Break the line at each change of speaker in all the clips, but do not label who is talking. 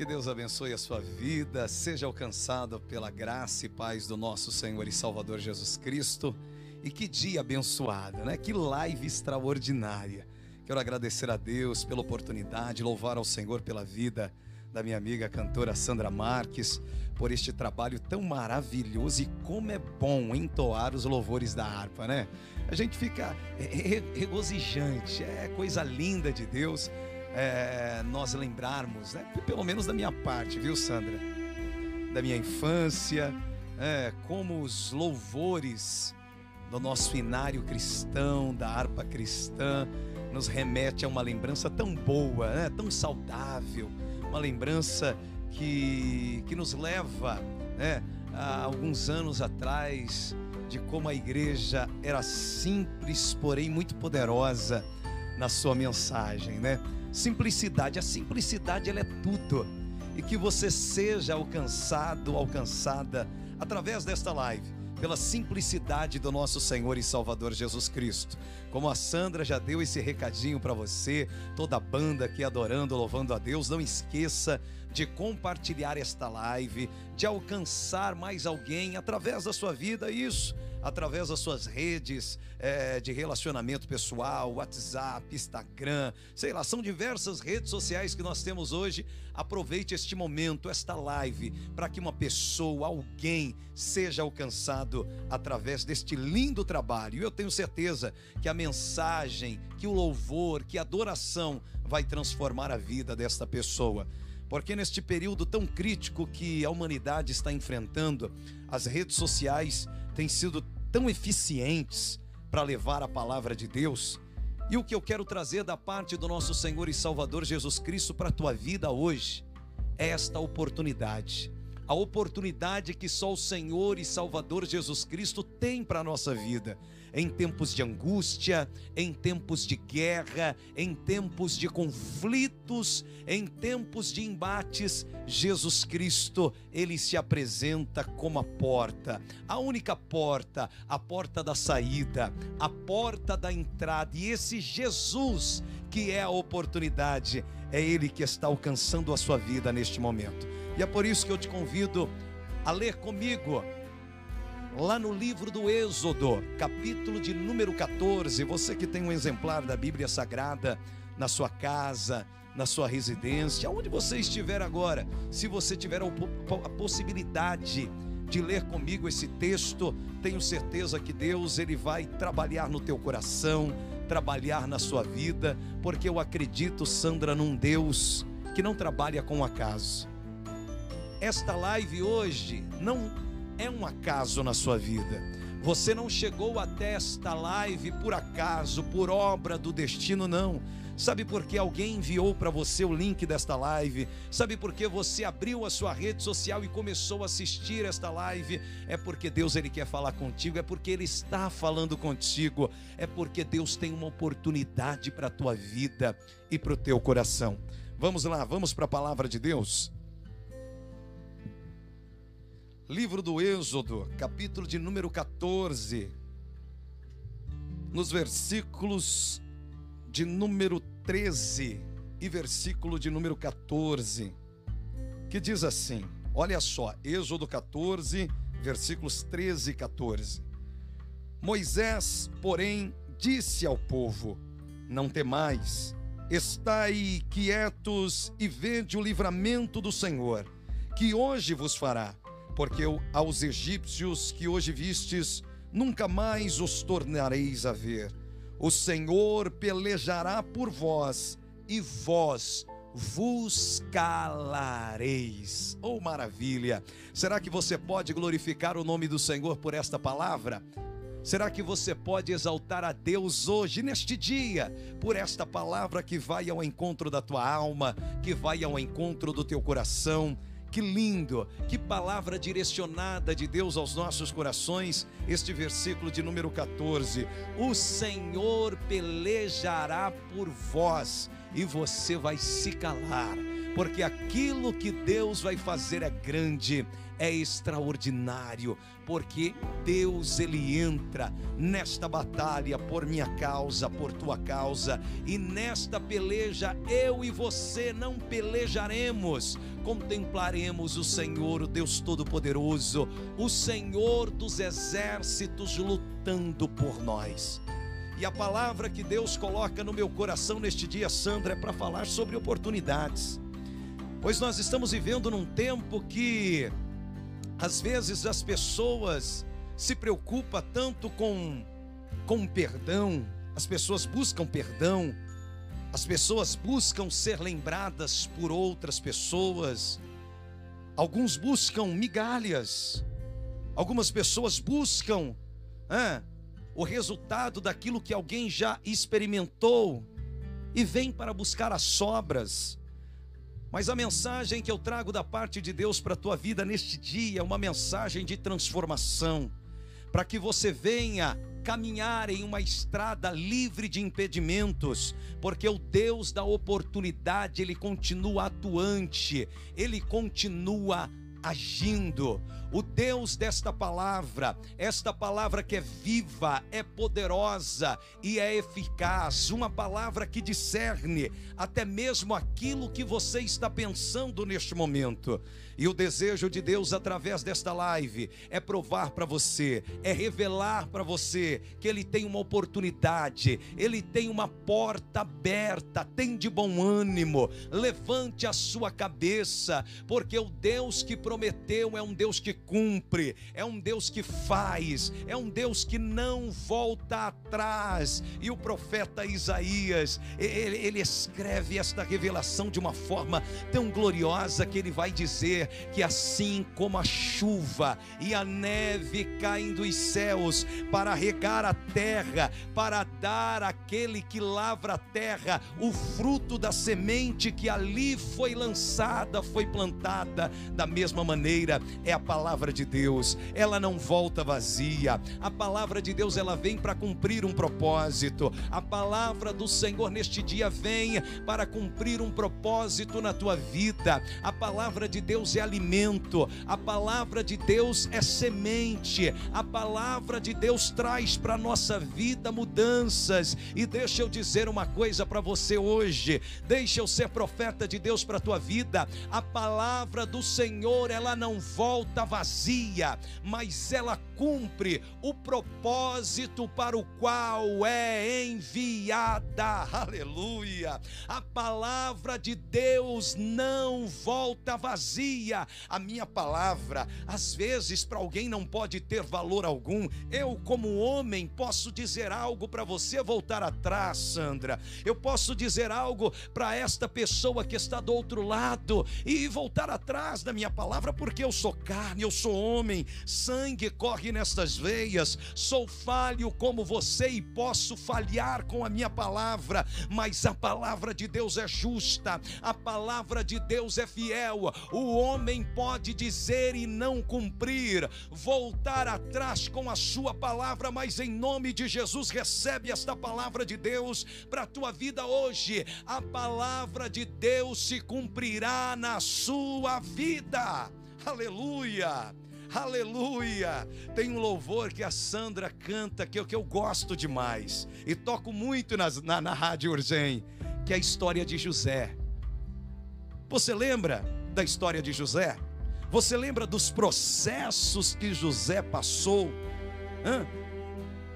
Que Deus abençoe a sua vida, seja alcançado pela graça e paz do nosso Senhor e Salvador Jesus Cristo. E que dia abençoado, né? Que live extraordinária. Quero agradecer a Deus pela oportunidade, louvar ao Senhor pela vida da minha amiga cantora Sandra Marques, por este trabalho tão maravilhoso e como é bom entoar os louvores da harpa, né? A gente fica regozijante, é coisa linda de Deus é, nós lembrarmos, né? pelo menos da minha parte, viu, Sandra? Da minha infância, é, como os louvores do nosso inário cristão, da harpa cristã, nos remete a uma lembrança tão boa, né? tão saudável, uma lembrança que, que nos leva né? a alguns anos atrás de como a igreja era simples, porém muito poderosa na sua mensagem, né? Simplicidade, a simplicidade ela é tudo. E que você seja alcançado, alcançada através desta live pela simplicidade do nosso Senhor e Salvador Jesus Cristo. Como a Sandra já deu esse recadinho para você, toda a banda aqui adorando, louvando a Deus, não esqueça de compartilhar esta live, de alcançar mais alguém através da sua vida, isso, através das suas redes é, de relacionamento pessoal, WhatsApp, Instagram, sei lá, são diversas redes sociais que nós temos hoje. Aproveite este momento, esta live, para que uma pessoa, alguém, seja alcançado através deste lindo trabalho. Eu tenho certeza que a mensagem, que o louvor, que a adoração vai transformar a vida desta pessoa. Porque neste período tão crítico que a humanidade está enfrentando, as redes sociais têm sido tão eficientes para levar a palavra de Deus. E o que eu quero trazer da parte do nosso Senhor e Salvador Jesus Cristo para a tua vida hoje é esta oportunidade a oportunidade que só o Senhor e Salvador Jesus Cristo tem para a nossa vida. Em tempos de angústia, em tempos de guerra, em tempos de conflitos, em tempos de embates, Jesus Cristo, ele se apresenta como a porta, a única porta, a porta da saída, a porta da entrada. E esse Jesus, que é a oportunidade, é ele que está alcançando a sua vida neste momento. E é por isso que eu te convido a ler comigo lá no livro do Êxodo, capítulo de número 14. Você que tem um exemplar da Bíblia Sagrada na sua casa, na sua residência, onde você estiver agora, se você tiver a possibilidade de ler comigo esse texto, tenho certeza que Deus ele vai trabalhar no teu coração, trabalhar na sua vida, porque eu acredito, Sandra, num Deus que não trabalha com acaso. Esta live hoje não é um acaso na sua vida. Você não chegou até esta live por acaso, por obra do destino, não. Sabe por que alguém enviou para você o link desta live? Sabe por que você abriu a sua rede social e começou a assistir esta live? É porque Deus ele quer falar contigo, é porque ele está falando contigo, é porque Deus tem uma oportunidade para a tua vida e para o teu coração. Vamos lá, vamos para a palavra de Deus. Livro do Êxodo, capítulo de número 14, nos versículos de número 13 e versículo de número 14, que diz assim: olha só, Êxodo 14, versículos 13 e 14. Moisés, porém, disse ao povo: Não temais, estai quietos e vede o livramento do Senhor, que hoje vos fará porque aos egípcios que hoje vistes, nunca mais os tornareis a ver. O Senhor pelejará por vós, e vós vos calareis. Oh, maravilha! Será que você pode glorificar o nome do Senhor por esta palavra? Será que você pode exaltar a Deus hoje, neste dia, por esta palavra que vai ao encontro da tua alma, que vai ao encontro do teu coração? Que lindo, que palavra direcionada de Deus aos nossos corações, este versículo de número 14: O Senhor pelejará por vós e você vai se calar porque aquilo que Deus vai fazer é grande, é extraordinário, porque Deus ele entra nesta batalha por minha causa, por tua causa, e nesta peleja eu e você não pelejaremos, contemplaremos o Senhor, o Deus Todo-Poderoso, o Senhor dos exércitos lutando por nós. E a palavra que Deus coloca no meu coração neste dia, Sandra, é para falar sobre oportunidades. Pois nós estamos vivendo num tempo que às vezes as pessoas se preocupam tanto com, com perdão, as pessoas buscam perdão, as pessoas buscam ser lembradas por outras pessoas, alguns buscam migalhas, algumas pessoas buscam ah, o resultado daquilo que alguém já experimentou e vem para buscar as sobras. Mas a mensagem que eu trago da parte de Deus para a tua vida neste dia é uma mensagem de transformação, para que você venha caminhar em uma estrada livre de impedimentos, porque o Deus da oportunidade, ele continua atuante, ele continua agindo. O Deus desta palavra, esta palavra que é viva, é poderosa e é eficaz, uma palavra que discerne até mesmo aquilo que você está pensando neste momento. E o desejo de Deus através desta live é provar para você, é revelar para você que Ele tem uma oportunidade, Ele tem uma porta aberta. Tem de bom ânimo, levante a sua cabeça, porque o Deus que prometeu é um Deus que cumpre, é um Deus que faz, é um Deus que não volta atrás. E o profeta Isaías, ele, ele escreve esta revelação de uma forma tão gloriosa que ele vai dizer que assim como a chuva e a neve caem dos céus para regar a terra, para dar àquele que lavra a terra o fruto da semente que ali foi lançada, foi plantada, da mesma maneira é a palavra de Deus, ela não volta vazia. A palavra de Deus ela vem para cumprir um propósito. A palavra do Senhor neste dia vem para cumprir um propósito na tua vida. A palavra de Deus é alimento, a palavra de Deus é semente, a palavra de Deus traz para nossa vida mudanças. E deixa eu dizer uma coisa para você hoje, deixa eu ser profeta de Deus para tua vida. A palavra do Senhor, ela não volta vazia, mas ela cumpre o propósito para o qual é enviada. Aleluia! A palavra de Deus não volta vazia, a minha palavra, às vezes para alguém não pode ter valor algum. Eu, como homem, posso dizer algo para você voltar atrás, Sandra. Eu posso dizer algo para esta pessoa que está do outro lado e voltar atrás da minha palavra, porque eu sou carne, eu sou homem, sangue corre nestas veias, sou falho como você e posso falhar com a minha palavra, mas a palavra de Deus é justa, a palavra de Deus é fiel. O homem pode dizer e não cumprir, voltar atrás com a sua palavra, mas em nome de Jesus recebe esta palavra de Deus para a tua vida hoje. A palavra de Deus se cumprirá na sua vida. Aleluia. Aleluia! Tem um louvor que a Sandra canta que eu, que eu gosto demais e toco muito nas, na, na Rádio Urgem, que é a história de José. Você lembra da história de José? Você lembra dos processos que José passou? Hã?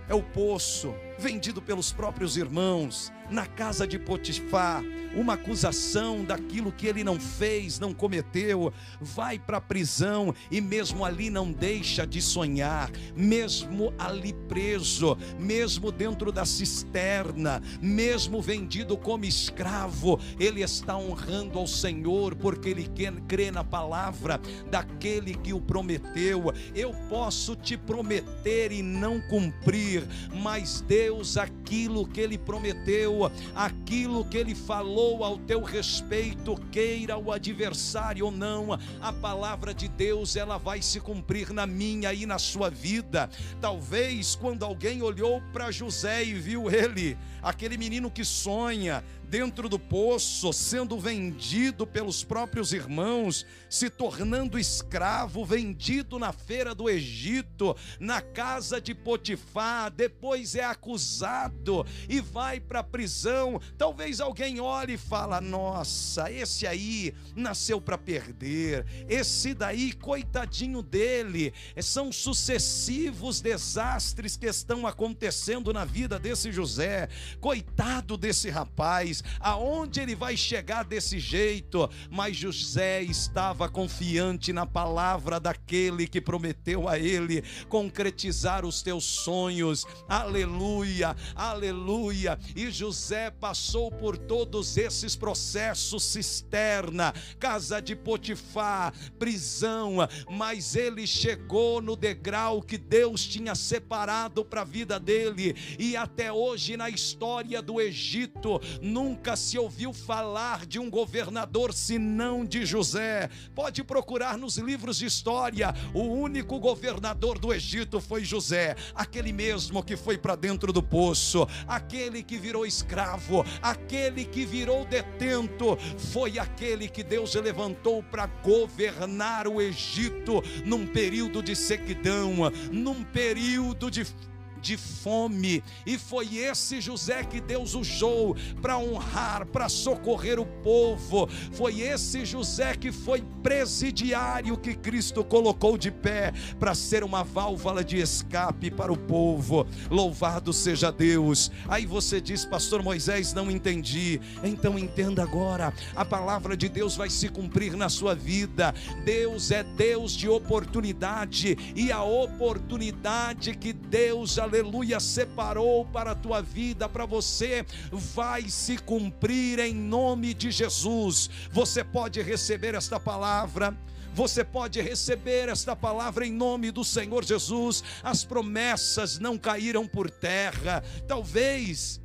É o poço, vendido pelos próprios irmãos, na casa de Potifar, uma acusação daquilo que ele não fez, não cometeu, vai para a prisão e mesmo ali não deixa de sonhar, mesmo ali preso, mesmo dentro da cisterna, mesmo vendido como escravo, ele está honrando ao Senhor porque ele crê na palavra daquele que o prometeu. Eu posso te prometer e não cumprir, mas Deus aquilo que ele prometeu aquilo que ele falou ao teu respeito, queira o adversário ou não, a palavra de Deus ela vai se cumprir na minha e na sua vida. Talvez quando alguém olhou para José e viu ele aquele menino que sonha dentro do poço, sendo vendido pelos próprios irmãos, se tornando escravo, vendido na feira do Egito, na casa de Potifar, depois é acusado e vai para a prisão. Talvez alguém olhe e fala: "Nossa, esse aí nasceu para perder. Esse daí, coitadinho dele, são sucessivos desastres que estão acontecendo na vida desse José. Coitado desse rapaz, aonde ele vai chegar desse jeito? Mas José estava confiante na palavra daquele que prometeu a ele concretizar os teus sonhos. Aleluia, aleluia. E José passou por todos esses processos cisterna, casa de Potifar, prisão, mas ele chegou no degrau que Deus tinha separado para a vida dele, e até hoje na história do Egito, nunca se ouviu falar de um governador senão de José. Pode procurar nos livros de história, o único governador do Egito foi José, aquele mesmo que foi para dentro do poço, aquele que virou escravo, aquele que virou detento, foi aquele que Deus levantou para governar o Egito num período de sequidão, num período de de fome. E foi esse José que Deus usou para honrar, para socorrer o povo. Foi esse José que foi presidiário que Cristo colocou de pé para ser uma válvula de escape para o povo. Louvado seja Deus. Aí você diz, Pastor Moisés, não entendi. Então entenda agora. A palavra de Deus vai se cumprir na sua vida. Deus é Deus de oportunidade e a oportunidade que Deus aleluia, separou para a tua vida, para você, vai se cumprir em nome de Jesus. Você pode receber esta palavra. Você pode receber esta palavra em nome do Senhor Jesus. As promessas não caíram por terra. Talvez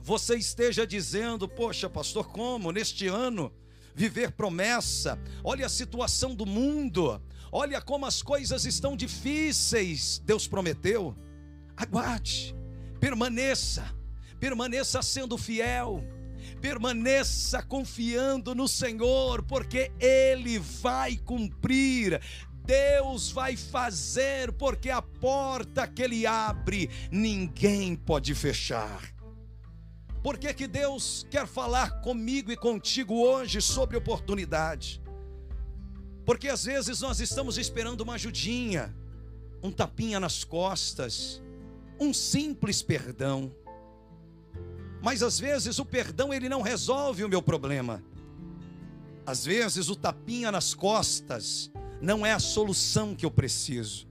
você esteja dizendo: Poxa, pastor, como neste ano viver promessa? Olha a situação do mundo, olha como as coisas estão difíceis. Deus prometeu. Aguarde, permaneça, permaneça sendo fiel, permaneça confiando no Senhor, porque Ele vai cumprir. Deus vai fazer, porque a porta que Ele abre, ninguém pode fechar. Por que, que Deus quer falar comigo e contigo hoje sobre oportunidade? Porque às vezes nós estamos esperando uma ajudinha, um tapinha nas costas, um simples perdão. Mas às vezes o perdão ele não resolve o meu problema. Às vezes o tapinha nas costas não é a solução que eu preciso.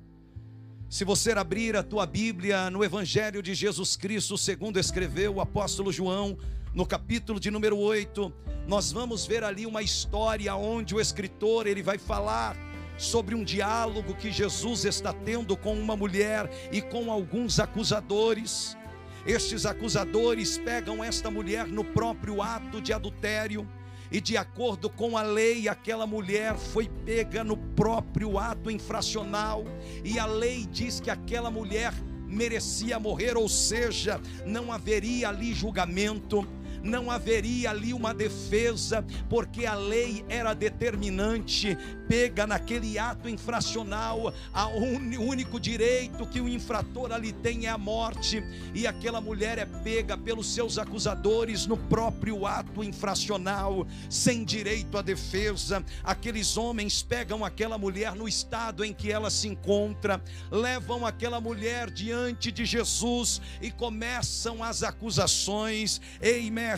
Se você abrir a tua Bíblia no Evangelho de Jesus Cristo, segundo escreveu o apóstolo João, no capítulo de número 8, nós vamos ver ali uma história onde o escritor ele vai falar sobre um diálogo que Jesus está tendo com uma mulher e com alguns acusadores. Estes acusadores pegam esta mulher no próprio ato de adultério, e de acordo com a lei, aquela mulher foi pega no próprio ato infracional, e a lei diz que aquela mulher merecia morrer, ou seja, não haveria ali julgamento não haveria ali uma defesa, porque a lei era determinante, pega naquele ato infracional, o único direito que o infrator ali tem é a morte, e aquela mulher é pega pelos seus acusadores no próprio ato infracional, sem direito à defesa. Aqueles homens pegam aquela mulher no estado em que ela se encontra, levam aquela mulher diante de Jesus e começam as acusações. Ei, mestre,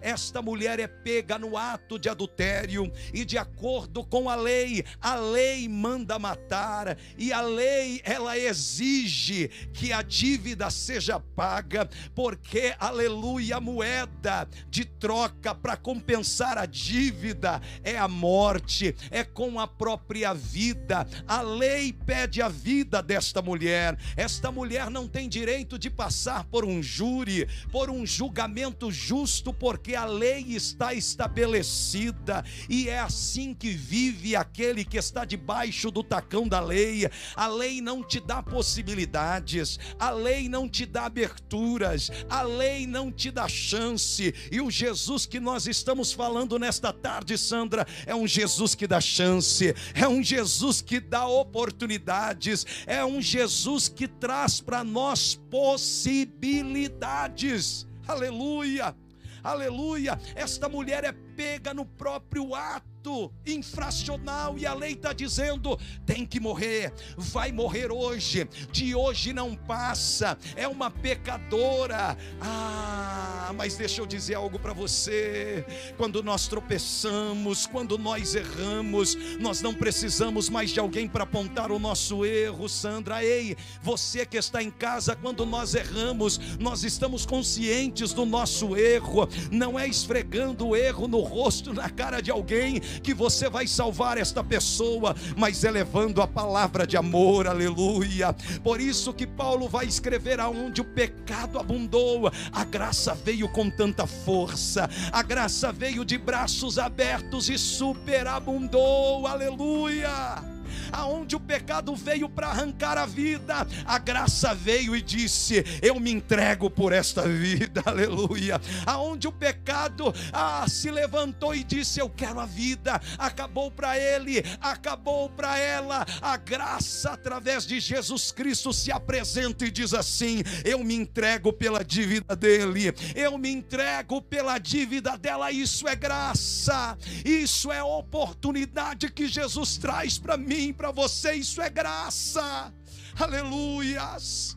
esta mulher é pega no ato de adultério e de acordo com a lei, a lei manda matar e a lei ela exige que a dívida seja paga, porque aleluia, a moeda de troca para compensar a dívida é a morte, é com a própria vida. A lei pede a vida desta mulher. Esta mulher não tem direito de passar por um júri, por um julgamento justo justo porque a lei está estabelecida e é assim que vive aquele que está debaixo do tacão da lei. A lei não te dá possibilidades, a lei não te dá aberturas, a lei não te dá chance. E o Jesus que nós estamos falando nesta tarde, Sandra, é um Jesus que dá chance, é um Jesus que dá oportunidades, é um Jesus que traz para nós possibilidades. Aleluia! Aleluia! Esta mulher é pega no próprio ato ato infracional e a lei está dizendo: tem que morrer, vai morrer hoje, de hoje não passa, é uma pecadora. Ah, mas deixa eu dizer algo para você: quando nós tropeçamos, quando nós erramos, nós não precisamos mais de alguém para apontar o nosso erro, Sandra. Ei, você que está em casa, quando nós erramos, nós estamos conscientes do nosso erro, não é esfregando o erro no rosto, na cara de alguém que você vai salvar esta pessoa, mas é levando a palavra de amor, aleluia. Por isso que Paulo vai escrever aonde o pecado abundou, a graça veio com tanta força, a graça veio de braços abertos e superabundou, aleluia aonde o pecado veio para arrancar a vida, a graça veio e disse: Eu me entrego por esta vida, aleluia. Aonde o pecado ah, se levantou e disse: Eu quero a vida, acabou para ele, acabou para ela, a graça através de Jesus Cristo se apresenta e diz assim: Eu me entrego pela dívida dele, eu me entrego pela dívida dela, isso é graça, isso é oportunidade que Jesus traz para mim, para você, isso é graça. Aleluias.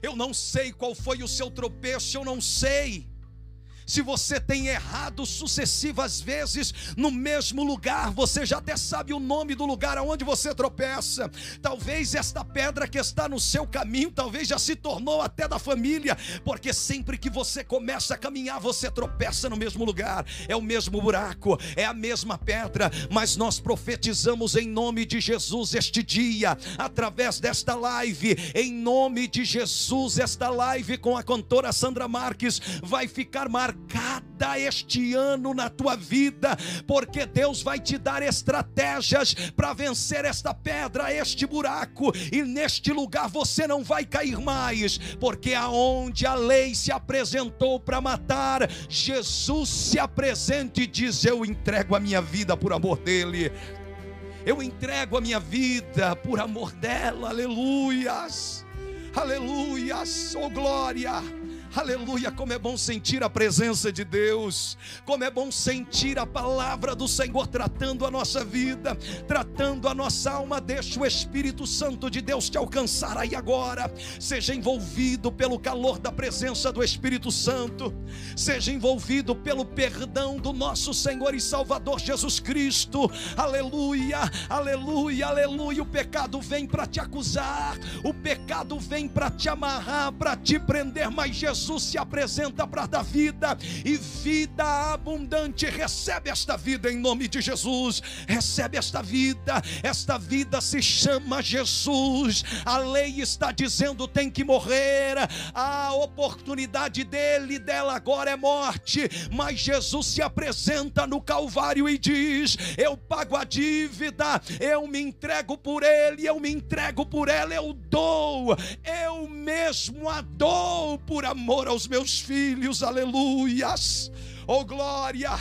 Eu não sei qual foi o seu tropeço, eu não sei se você tem errado sucessivas vezes no mesmo lugar, você já até sabe o nome do lugar aonde você tropeça. Talvez esta pedra que está no seu caminho, talvez já se tornou até da família, porque sempre que você começa a caminhar, você tropeça no mesmo lugar, é o mesmo buraco, é a mesma pedra, mas nós profetizamos em nome de Jesus este dia, através desta live, em nome de Jesus, esta live com a cantora Sandra Marques vai ficar marcada marcada este ano na tua vida, porque Deus vai te dar estratégias para vencer esta pedra, este buraco, e neste lugar você não vai cair mais, porque aonde a lei se apresentou para matar, Jesus se apresenta e diz: Eu entrego a minha vida por amor dele. Eu entrego a minha vida por amor dela, aleluias, aleluias, oh glória. Aleluia, como é bom sentir a presença de Deus, como é bom sentir a palavra do Senhor tratando a nossa vida, tratando a nossa alma. Deixa o Espírito Santo de Deus te alcançar aí agora. Seja envolvido pelo calor da presença do Espírito Santo, seja envolvido pelo perdão do nosso Senhor e Salvador Jesus Cristo. Aleluia, aleluia, aleluia. O pecado vem para te acusar, o pecado vem para te amarrar, para te prender, mas Jesus Jesus se apresenta para dar vida e vida abundante. Recebe esta vida em nome de Jesus. Recebe esta vida. Esta vida se chama Jesus. A lei está dizendo tem que morrer. A oportunidade dele dela agora é morte, mas Jesus se apresenta no Calvário e diz: Eu pago a dívida, eu me entrego por ele, eu me entrego por ela, eu dou, eu mesmo a dou por amor amor aos meus filhos, aleluias, oh glória,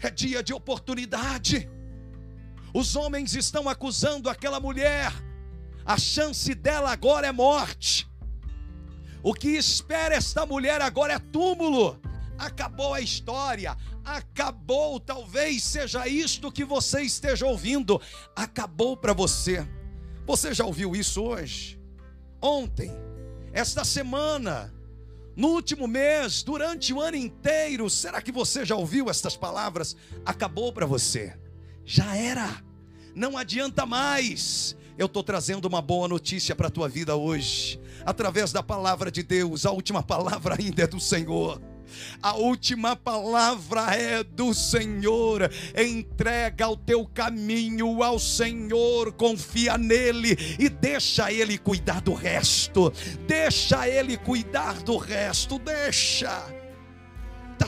é dia de oportunidade. Os homens estão acusando aquela mulher, a chance dela agora é morte. O que espera esta mulher agora é túmulo. Acabou a história, acabou, talvez seja isto que você esteja ouvindo, acabou para você. Você já ouviu isso hoje? Ontem, esta semana, no último mês, durante o ano inteiro, será que você já ouviu estas palavras? Acabou para você, já era, não adianta mais. Eu estou trazendo uma boa notícia para a tua vida hoje, através da palavra de Deus, a última palavra ainda é do Senhor. A última palavra é do Senhor. Entrega o teu caminho ao Senhor, confia nele e deixa ele cuidar do resto. Deixa ele cuidar do resto, deixa.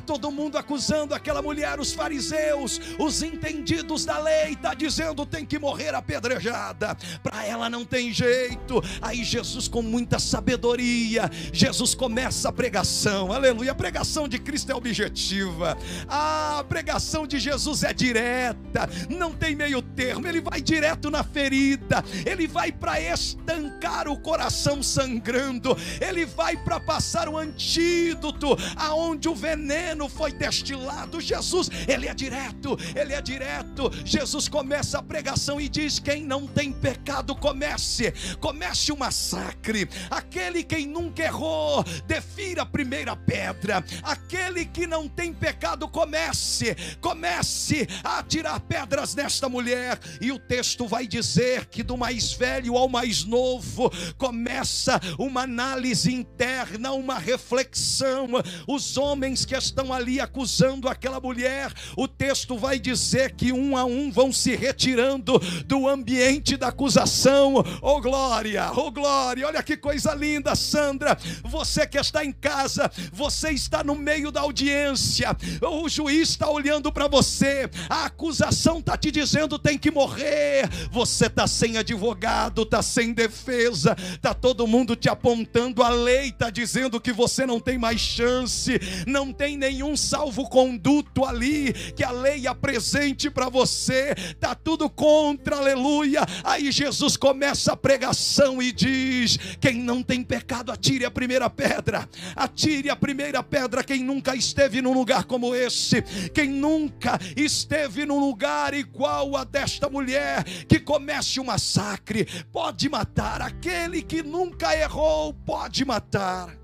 Todo mundo acusando aquela mulher, os fariseus, os entendidos da lei, está dizendo tem que morrer apedrejada. Para ela não tem jeito. Aí Jesus, com muita sabedoria, Jesus começa a pregação. Aleluia. A pregação de Cristo é objetiva. A pregação de Jesus é direta. Não tem meio termo. Ele vai direto na ferida. Ele vai para estancar o coração sangrando. Ele vai para passar o antídoto aonde o veneno foi destilado. Jesus, ele é direto. Ele é direto. Jesus começa a pregação e diz: quem não tem pecado comece. Comece o massacre. Aquele quem nunca errou, defira a primeira pedra. Aquele que não tem pecado comece. Comece a tirar pedras nesta mulher. E o texto vai dizer que do mais velho ao mais novo começa uma análise interna, uma reflexão. Os homens que estão ali acusando aquela mulher, o texto vai dizer que um a um vão se retirando do ambiente da acusação. Oh glória, oh glória, olha que coisa linda, Sandra. Você que está em casa, você está no meio da audiência, o juiz está olhando para você, a acusação está te dizendo tem que morrer. Você está sem advogado, está sem defesa, está todo mundo te apontando, a lei está dizendo que você não tem mais chance, não tem nenhum salvo-conduto ali que a lei apresente para você, está tudo contra, aleluia. Aí Jesus começa a pregação e diz: Quem não tem pecado, atire a primeira pedra, atire a primeira pedra. Quem nunca esteve num lugar como esse, quem nunca esteve num lugar igual a desta mulher, que comece o um massacre, pode matar. Aquele que nunca errou, pode matar.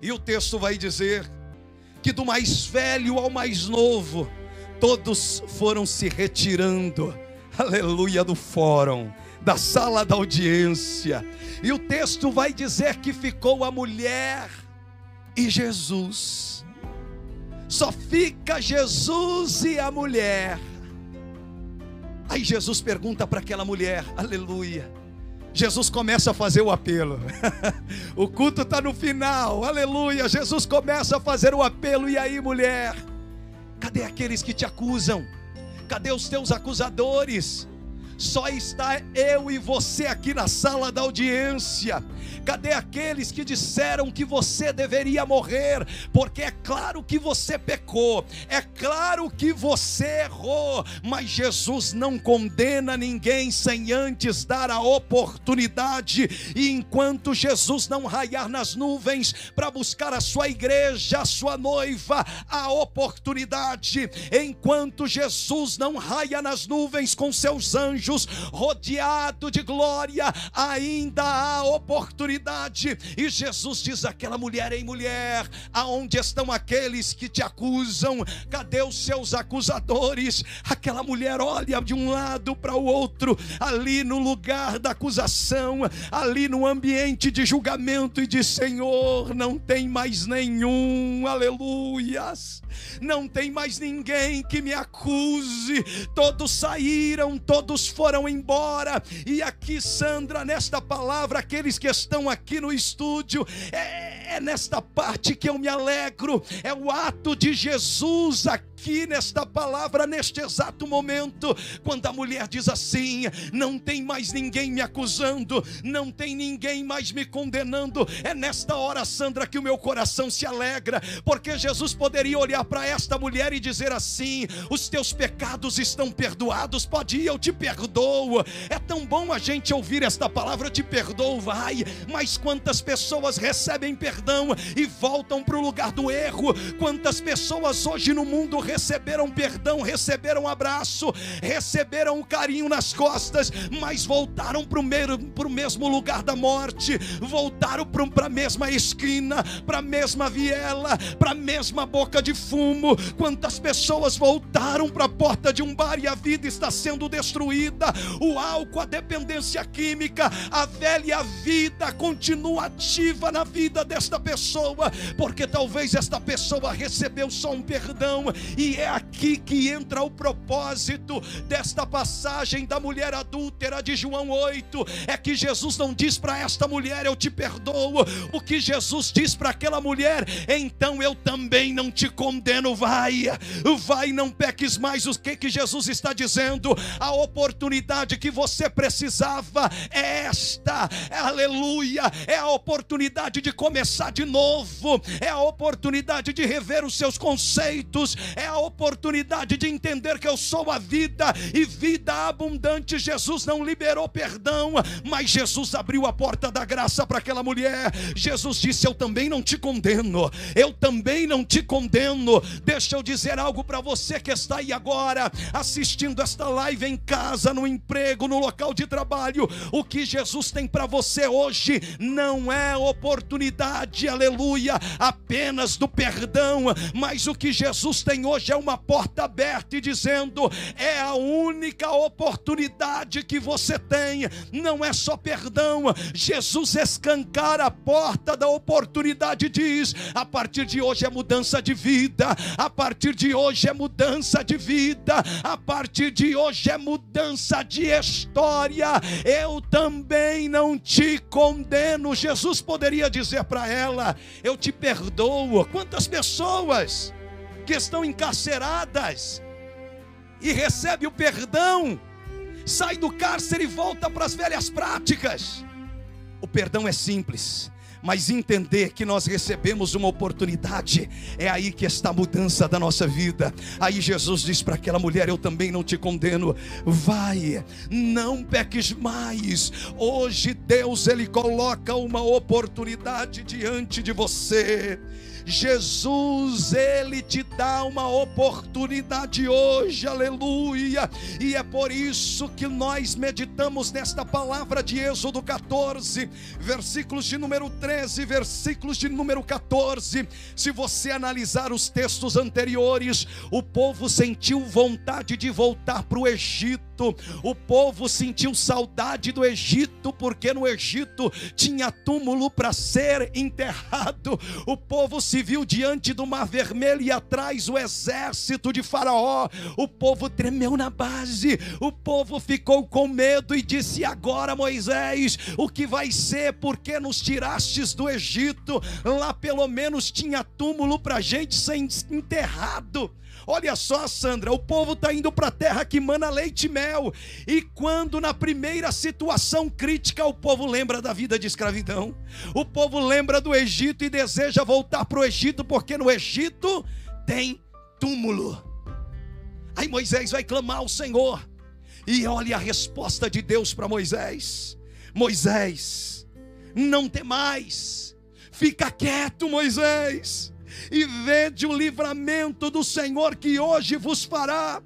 E o texto vai dizer que do mais velho ao mais novo, todos foram se retirando, aleluia, do fórum, da sala da audiência. E o texto vai dizer que ficou a mulher e Jesus. Só fica Jesus e a mulher. Aí Jesus pergunta para aquela mulher, aleluia. Jesus começa a fazer o apelo. o culto está no final, aleluia. Jesus começa a fazer o apelo. E aí, mulher? Cadê aqueles que te acusam? Cadê os teus acusadores? Só está eu e você aqui na sala da audiência. Cadê aqueles que disseram que você deveria morrer? Porque é claro que você pecou, é claro que você errou, mas Jesus não condena ninguém sem antes dar a oportunidade. E enquanto Jesus não raiar nas nuvens para buscar a sua igreja, a sua noiva, a oportunidade, enquanto Jesus não raia nas nuvens com seus anjos, rodeado de glória, ainda há oportunidade e Jesus diz àquela mulher: Ei, mulher, aonde estão aqueles que te acusam? Cadê os seus acusadores? Aquela mulher olha de um lado para o outro, ali no lugar da acusação, ali no ambiente de julgamento, e diz: Senhor, não tem mais nenhum, aleluias não tem mais ninguém que me acuse. Todos saíram, todos foram embora. E aqui, Sandra, nesta palavra, aqueles que estão aqui no estúdio, é, é nesta parte que eu me alegro. É o ato de Jesus aqui aqui nesta palavra, neste exato momento, quando a mulher diz assim: não tem mais ninguém me acusando, não tem ninguém mais me condenando. É nesta hora, Sandra, que o meu coração se alegra, porque Jesus poderia olhar para esta mulher e dizer assim: os teus pecados estão perdoados, pode ir, eu te perdoo. É tão bom a gente ouvir esta palavra, eu te perdoo, vai, mas quantas pessoas recebem perdão e voltam para o lugar do erro, quantas pessoas hoje no mundo receberam perdão, receberam abraço, receberam um carinho nas costas, mas voltaram para o mesmo lugar da morte, voltaram para a mesma esquina, para a mesma viela, para a mesma boca de fumo. Quantas pessoas voltaram para a porta de um bar e a vida está sendo destruída? O álcool, a dependência química, a velha vida continua ativa na vida desta pessoa, porque talvez esta pessoa recebeu só um perdão E é aqui que entra o propósito desta passagem da mulher adúltera de João 8. É que Jesus não diz para esta mulher, eu te perdoo. O que Jesus diz para aquela mulher, então eu também não te condeno, vai, vai, não peques mais. O que que Jesus está dizendo? A oportunidade que você precisava é esta, aleluia, é a oportunidade de começar de novo, é a oportunidade de rever os seus conceitos, é a oportunidade de entender que eu sou a vida e vida abundante. Jesus não liberou perdão, mas Jesus abriu a porta da graça para aquela mulher. Jesus disse: Eu também não te condeno, eu também não te condeno. Deixa eu dizer algo para você que está aí agora, assistindo esta live em casa, no emprego, no local de trabalho. O que Jesus tem para você hoje não é oportunidade, aleluia, apenas do perdão, mas o que Jesus tem hoje é uma porta aberta e dizendo: é a única oportunidade que você tem, não é só perdão. Jesus escancara a porta da oportunidade e diz: a partir de hoje é mudança de vida, a partir de hoje é mudança de vida, a partir de hoje é mudança de história. Eu também não te condeno. Jesus poderia dizer para ela: Eu te perdoo. Quantas pessoas que estão encarceradas e recebe o perdão, sai do cárcere e volta para as velhas práticas. O perdão é simples mas entender que nós recebemos uma oportunidade, é aí que está a mudança da nossa vida. Aí Jesus diz para aquela mulher: Eu também não te condeno, vai, não peques mais. Hoje Deus ele coloca uma oportunidade diante de você. Jesus, Ele te dá uma oportunidade hoje, aleluia, e é por isso que nós meditamos nesta palavra de Êxodo 14, versículos de número 13, versículos de número 14. Se você analisar os textos anteriores, o povo sentiu vontade de voltar para o Egito Egito. O povo sentiu saudade do Egito, porque no Egito tinha túmulo para ser enterrado. O povo se viu diante do Mar Vermelho e atrás o exército de Faraó. O povo tremeu na base. O povo ficou com medo e disse: Agora, Moisés, o que vai ser? Porque nos tirastes do Egito? Lá pelo menos tinha túmulo para gente ser enterrado. Olha só, Sandra, o povo está indo para a terra que mana leite e mel. E quando na primeira situação crítica o povo lembra da vida de escravidão, o povo lembra do Egito e deseja voltar para o Egito, porque no Egito tem túmulo. Aí Moisés vai clamar ao Senhor. E olha a resposta de Deus para Moisés: Moisés, não tem mais, fica quieto, Moisés e vede o livramento do Senhor que hoje vos fará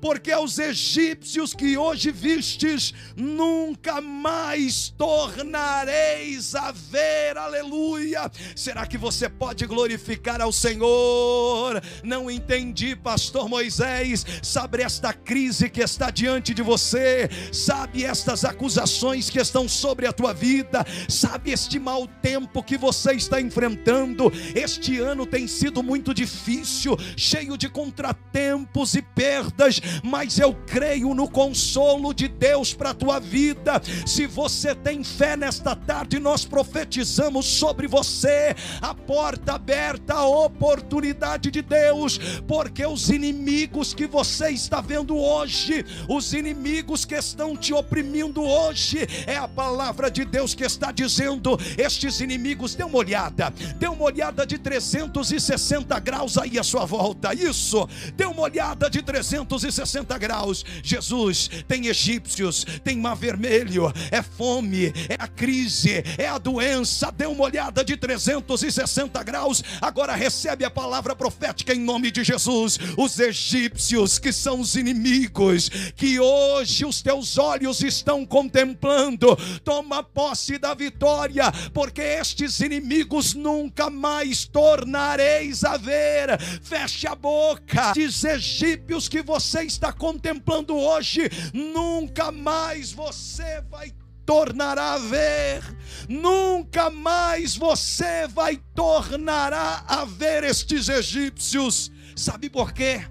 porque aos egípcios que hoje vistes, nunca mais tornareis a ver, aleluia. Será que você pode glorificar ao Senhor? Não entendi, pastor Moisés. Sabe esta crise que está diante de você, sabe estas acusações que estão sobre a tua vida, sabe este mau tempo que você está enfrentando. Este ano tem sido muito difícil, cheio de contratempos e perdas mas eu creio no consolo de Deus para a tua vida. Se você tem fé nesta tarde, nós profetizamos sobre você a porta aberta, a oportunidade de Deus, porque os inimigos que você está vendo hoje, os inimigos que estão te oprimindo hoje, é a palavra de Deus que está dizendo: estes inimigos, dê uma olhada, dê uma olhada de 360 graus aí à sua volta, isso, dê uma olhada de 360 360 graus. Jesus tem egípcios, tem mar vermelho, é fome, é a crise, é a doença. Dê uma olhada de 360 graus. Agora recebe a palavra profética em nome de Jesus. Os egípcios que são os inimigos, que hoje os teus olhos estão contemplando, toma posse da vitória, porque estes inimigos nunca mais tornareis a ver. Feche a boca, diz egípcios que você está contemplando hoje, nunca mais você vai tornará a ver. Nunca mais você vai tornará a ver estes egípcios. Sabe por quê?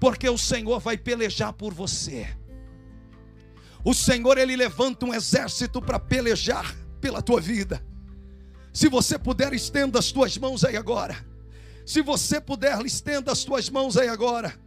Porque o Senhor vai pelejar por você. O Senhor ele levanta um exército para pelejar pela tua vida. Se você puder, estenda as tuas mãos aí agora. Se você puder, estenda as tuas mãos aí agora.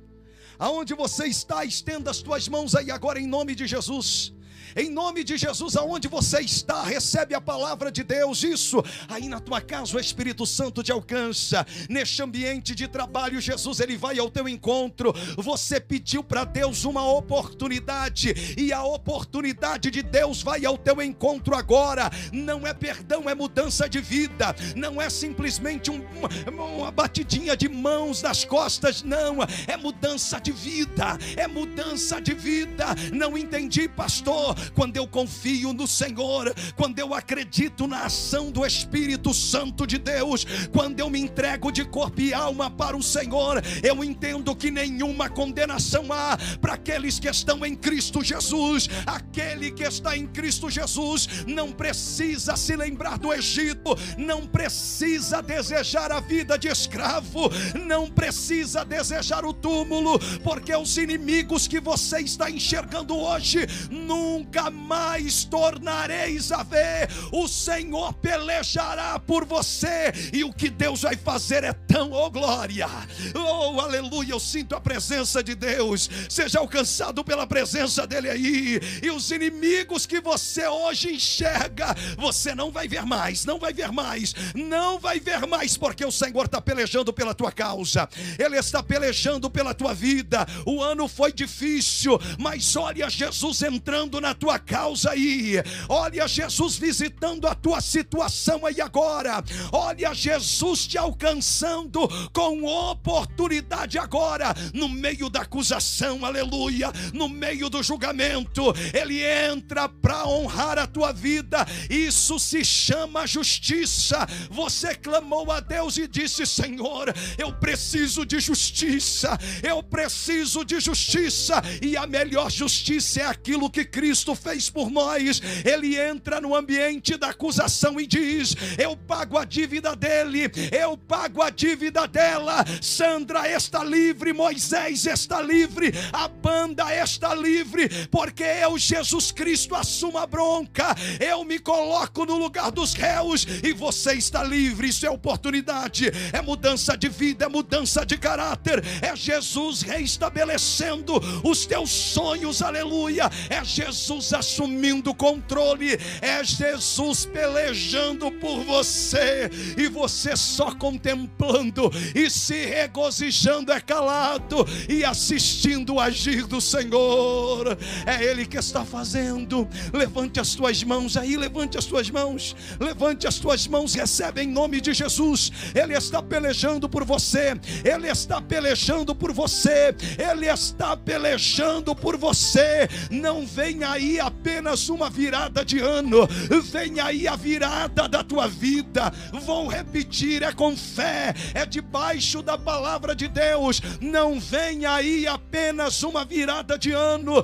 Aonde você está, estenda as tuas mãos aí agora em nome de Jesus. Em nome de Jesus, aonde você está, recebe a palavra de Deus. Isso aí na tua casa o Espírito Santo te alcança. Neste ambiente de trabalho, Jesus ele vai ao teu encontro. Você pediu para Deus uma oportunidade e a oportunidade de Deus vai ao teu encontro agora. Não é perdão, é mudança de vida. Não é simplesmente um, uma, uma batidinha de mãos nas costas, não. É mudança de vida. É mudança de vida. Não entendi, pastor quando eu confio no Senhor, quando eu acredito na ação do Espírito Santo de Deus, quando eu me entrego de corpo e alma para o Senhor, eu entendo que nenhuma condenação há para aqueles que estão em Cristo Jesus. Aquele que está em Cristo Jesus não precisa se lembrar do Egito, não precisa desejar a vida de escravo, não precisa desejar o túmulo, porque os inimigos que você está enxergando hoje nunca nunca mais tornareis a ver. O Senhor pelejará por você, e o que Deus vai fazer é tão, oh glória, oh aleluia. Eu sinto a presença de Deus. Seja alcançado pela presença dEle aí, e os inimigos que você hoje enxerga, você não vai ver mais, não vai ver mais, não vai ver mais, porque o Senhor está pelejando pela tua causa, Ele está pelejando pela tua vida. O ano foi difícil, mas olha Jesus entrando na tua causa aí. Olha Jesus visitando a tua situação aí agora. Olha Jesus te alcançando com oportunidade agora, no meio da acusação, aleluia, no meio do julgamento. Ele entra para honrar a tua vida. Isso se chama justiça. Você clamou a Deus e disse: Senhor, eu preciso de justiça. Eu preciso de justiça. E a melhor justiça é aquilo que Cristo fez por nós, ele entra no ambiente da acusação e diz: Eu pago a dívida dele, eu pago a dívida dela. Sandra está livre, Moisés está livre, a banda está livre, porque eu, Jesus Cristo, assumo a bronca, eu me coloco no lugar dos réus e você está livre. Isso é oportunidade, é mudança de vida, é mudança de caráter, é Jesus reestabelecendo os teus sonhos, aleluia, é Jesus Jesus assumindo o controle, é Jesus pelejando por você, e você só contemplando e se regozijando é calado e assistindo o agir do Senhor. É Ele que está fazendo. Levante as tuas mãos aí, levante as tuas mãos, levante as tuas mãos, recebe em nome de Jesus. Ele está pelejando por você, Ele está pelejando por você, Ele está pelejando por você. Não vem aí apenas uma virada de ano, vem aí a virada da tua vida. Vou repetir: é com fé, é debaixo da palavra de Deus. Não vem aí apenas uma virada de ano,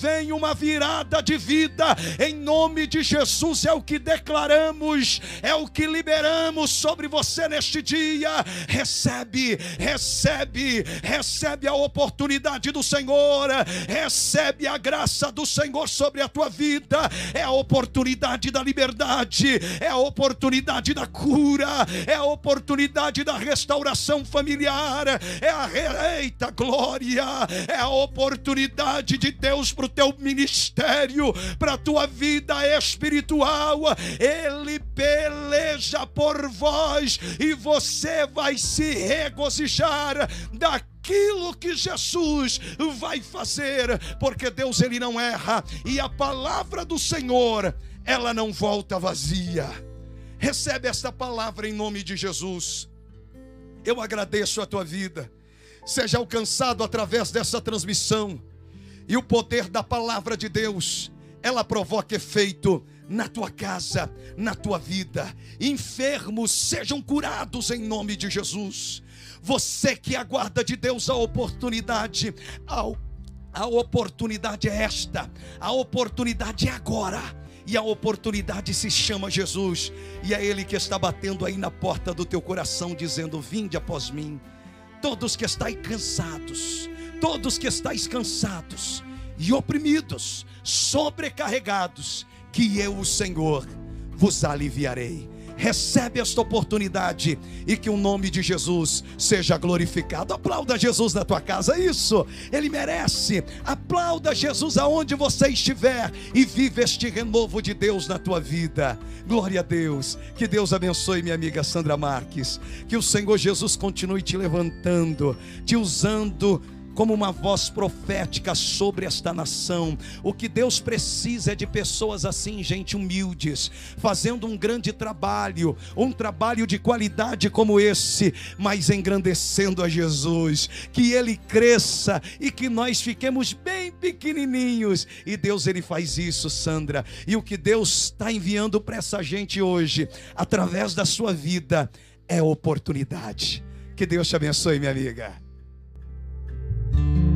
vem uma virada de vida. Em nome de Jesus é o que declaramos, é o que liberamos sobre você neste dia. Recebe, recebe, recebe a oportunidade do Senhor, recebe a graça do Senhor sobre a tua vida, é a oportunidade da liberdade, é a oportunidade da cura, é a oportunidade da restauração familiar, é a eita glória, é a oportunidade de Deus para o teu ministério, para a tua vida espiritual. Ele peleja por vós e você vai se regozijar da aquilo que Jesus vai fazer, porque Deus ele não erra e a palavra do Senhor, ela não volta vazia. Recebe esta palavra em nome de Jesus. Eu agradeço a tua vida. Seja alcançado através dessa transmissão e o poder da palavra de Deus, ela provoca efeito na tua casa, na tua vida. Enfermos sejam curados em nome de Jesus. Você que aguarda de Deus a oportunidade, a, oportunidade é esta, a oportunidade é agora E a oportunidade se chama Jesus. E é Ele que está batendo aí na porta do teu coração, dizendo: Vinde após mim. Todos que estáis cansados, todos que estáis cansados e oprimidos, sobrecarregados, que eu, o Senhor, vos aliviarei recebe esta oportunidade e que o nome de Jesus seja glorificado. Aplauda Jesus na tua casa, isso, ele merece. Aplauda Jesus aonde você estiver e vive este renovo de Deus na tua vida. Glória a Deus. Que Deus abençoe minha amiga Sandra Marques. Que o Senhor Jesus continue te levantando, te usando como uma voz profética sobre esta nação. O que Deus precisa é de pessoas assim, gente humildes, fazendo um grande trabalho, um trabalho de qualidade como esse, mas engrandecendo a Jesus. Que ele cresça e que nós fiquemos bem pequenininhos. E Deus ele faz isso, Sandra. E o que Deus está enviando para essa gente hoje, através da sua vida, é oportunidade. Que Deus te abençoe, minha amiga. you